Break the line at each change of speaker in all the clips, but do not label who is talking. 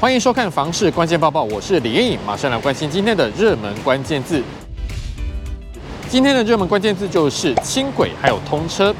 欢迎收看《房市关键报报》，我是李彦颖，马上来关心今天的热门关键字。今天的热门关键字就是轻轨还有通车。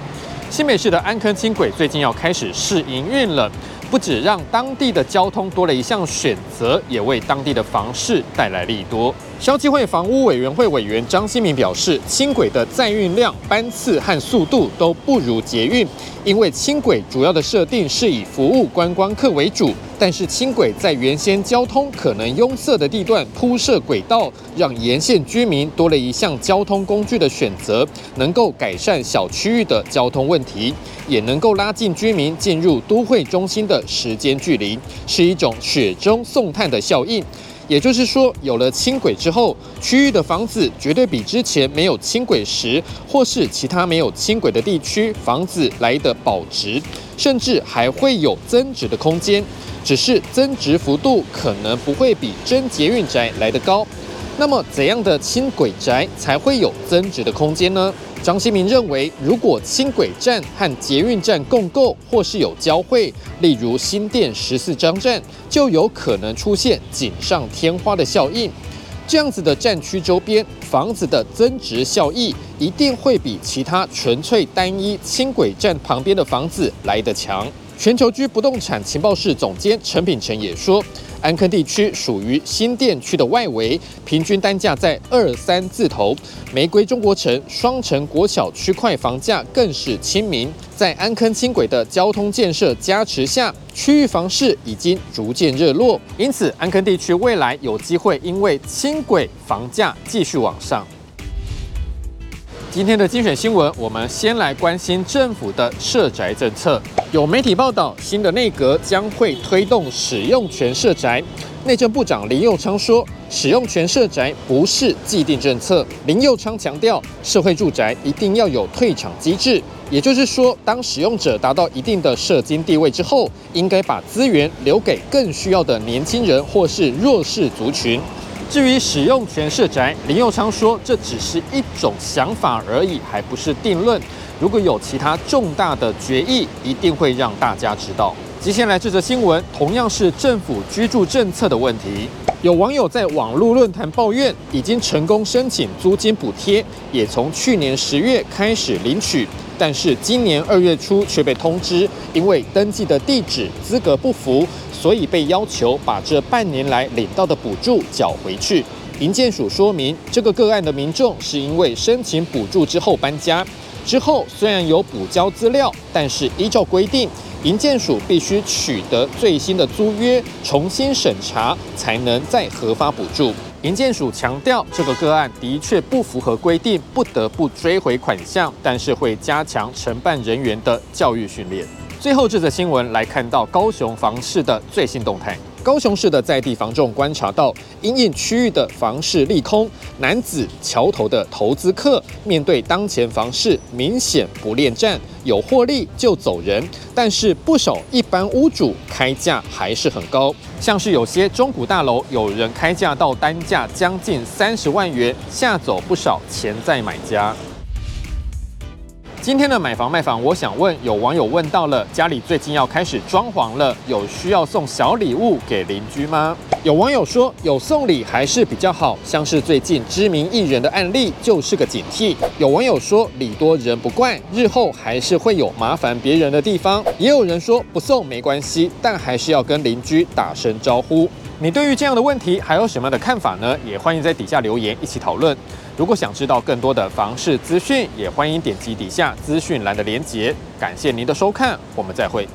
新北市的安坑轻轨最近要开始试营运了。不止让当地的交通多了一项选择，也为当地的房市带来利多。消基会房屋委员会委员张新民表示，轻轨的载运量、班次和速度都不如捷运，因为轻轨主要的设定是以服务观光客为主，但是轻轨在原先交通可能拥塞的地段铺设轨道，让沿线居民多了一项交通工具的选择，能够改善小区域的交通问题，也能够拉近居民进入都会中心的时间距离，是一种雪中送炭的效应。也就是说，有了轻轨之后，区域的房子绝对比之前没有轻轨时，或是其他没有轻轨的地区房子来得保值，甚至还会有增值的空间。只是增值幅度可能不会比真捷运宅来得高。那么，怎样的轻轨宅才会有增值的空间呢？张新民认为，如果轻轨站和捷运站共构，或是有交汇，例如新店十四张站，就有可能出现锦上添花的效应。这样子的站区周边房子的增值效益，一定会比其他纯粹单一轻轨站旁边的房子来得强。全球居不动产情报室总监陈品成也说。安坑地区属于新店区的外围，平均单价在二三字头。玫瑰中国城、双城国小区块房价更是亲民。在安坑轻轨的交通建设加持下，区域房市已经逐渐热络。因此，安坑地区未来有机会因为轻轨房价继续往上。今天的精选新闻，我们先来关心政府的社宅政策。有媒体报道，新的内阁将会推动使用权社宅。内政部长林佑昌说，使用权社宅不是既定政策。林佑昌强调，社会住宅一定要有退场机制，也就是说，当使用者达到一定的社经地位之后，应该把资源留给更需要的年轻人或是弱势族群。至于使用权社宅，林佑昌说，这只是一种想法而已，还不是定论。如果有其他重大的决议，一定会让大家知道。接下来这则新闻同样是政府居住政策的问题。有网友在网络论坛抱怨，已经成功申请租金补贴，也从去年十月开始领取，但是今年二月初却被通知，因为登记的地址资格不符。所以被要求把这半年来领到的补助缴回去。营建署说明，这个个案的民众是因为申请补助之后搬家，之后虽然有补交资料，但是依照规定，营建署必须取得最新的租约，重新审查才能再核发补助。营建署强调，这个个案的确不符合规定，不得不追回款项，但是会加强承办人员的教育训练。最后这则新闻来看到高雄房市的最新动态。高雄市的在地房仲观察到，因应区域的房市利空，男子桥头的投资客面对当前房市明显不恋战，有获利就走人。但是不少一般屋主开价还是很高，像是有些中古大楼，有人开价到单价将近三十万元，吓走不少潜在买家。今天的买房卖房，我想问，有网友问到了，家里最近要开始装潢了，有需要送小礼物给邻居吗？有网友说，有送礼还是比较好，像是最近知名艺人的案例就是个警惕。有网友说，礼多人不怪，日后还是会有麻烦别人的地方。也有人说，不送没关系，但还是要跟邻居打声招呼。你对于这样的问题还有什么样的看法呢？也欢迎在底下留言一起讨论。如果想知道更多的房事资讯，也欢迎点击底下资讯栏的连结。感谢您的收看，我们再会。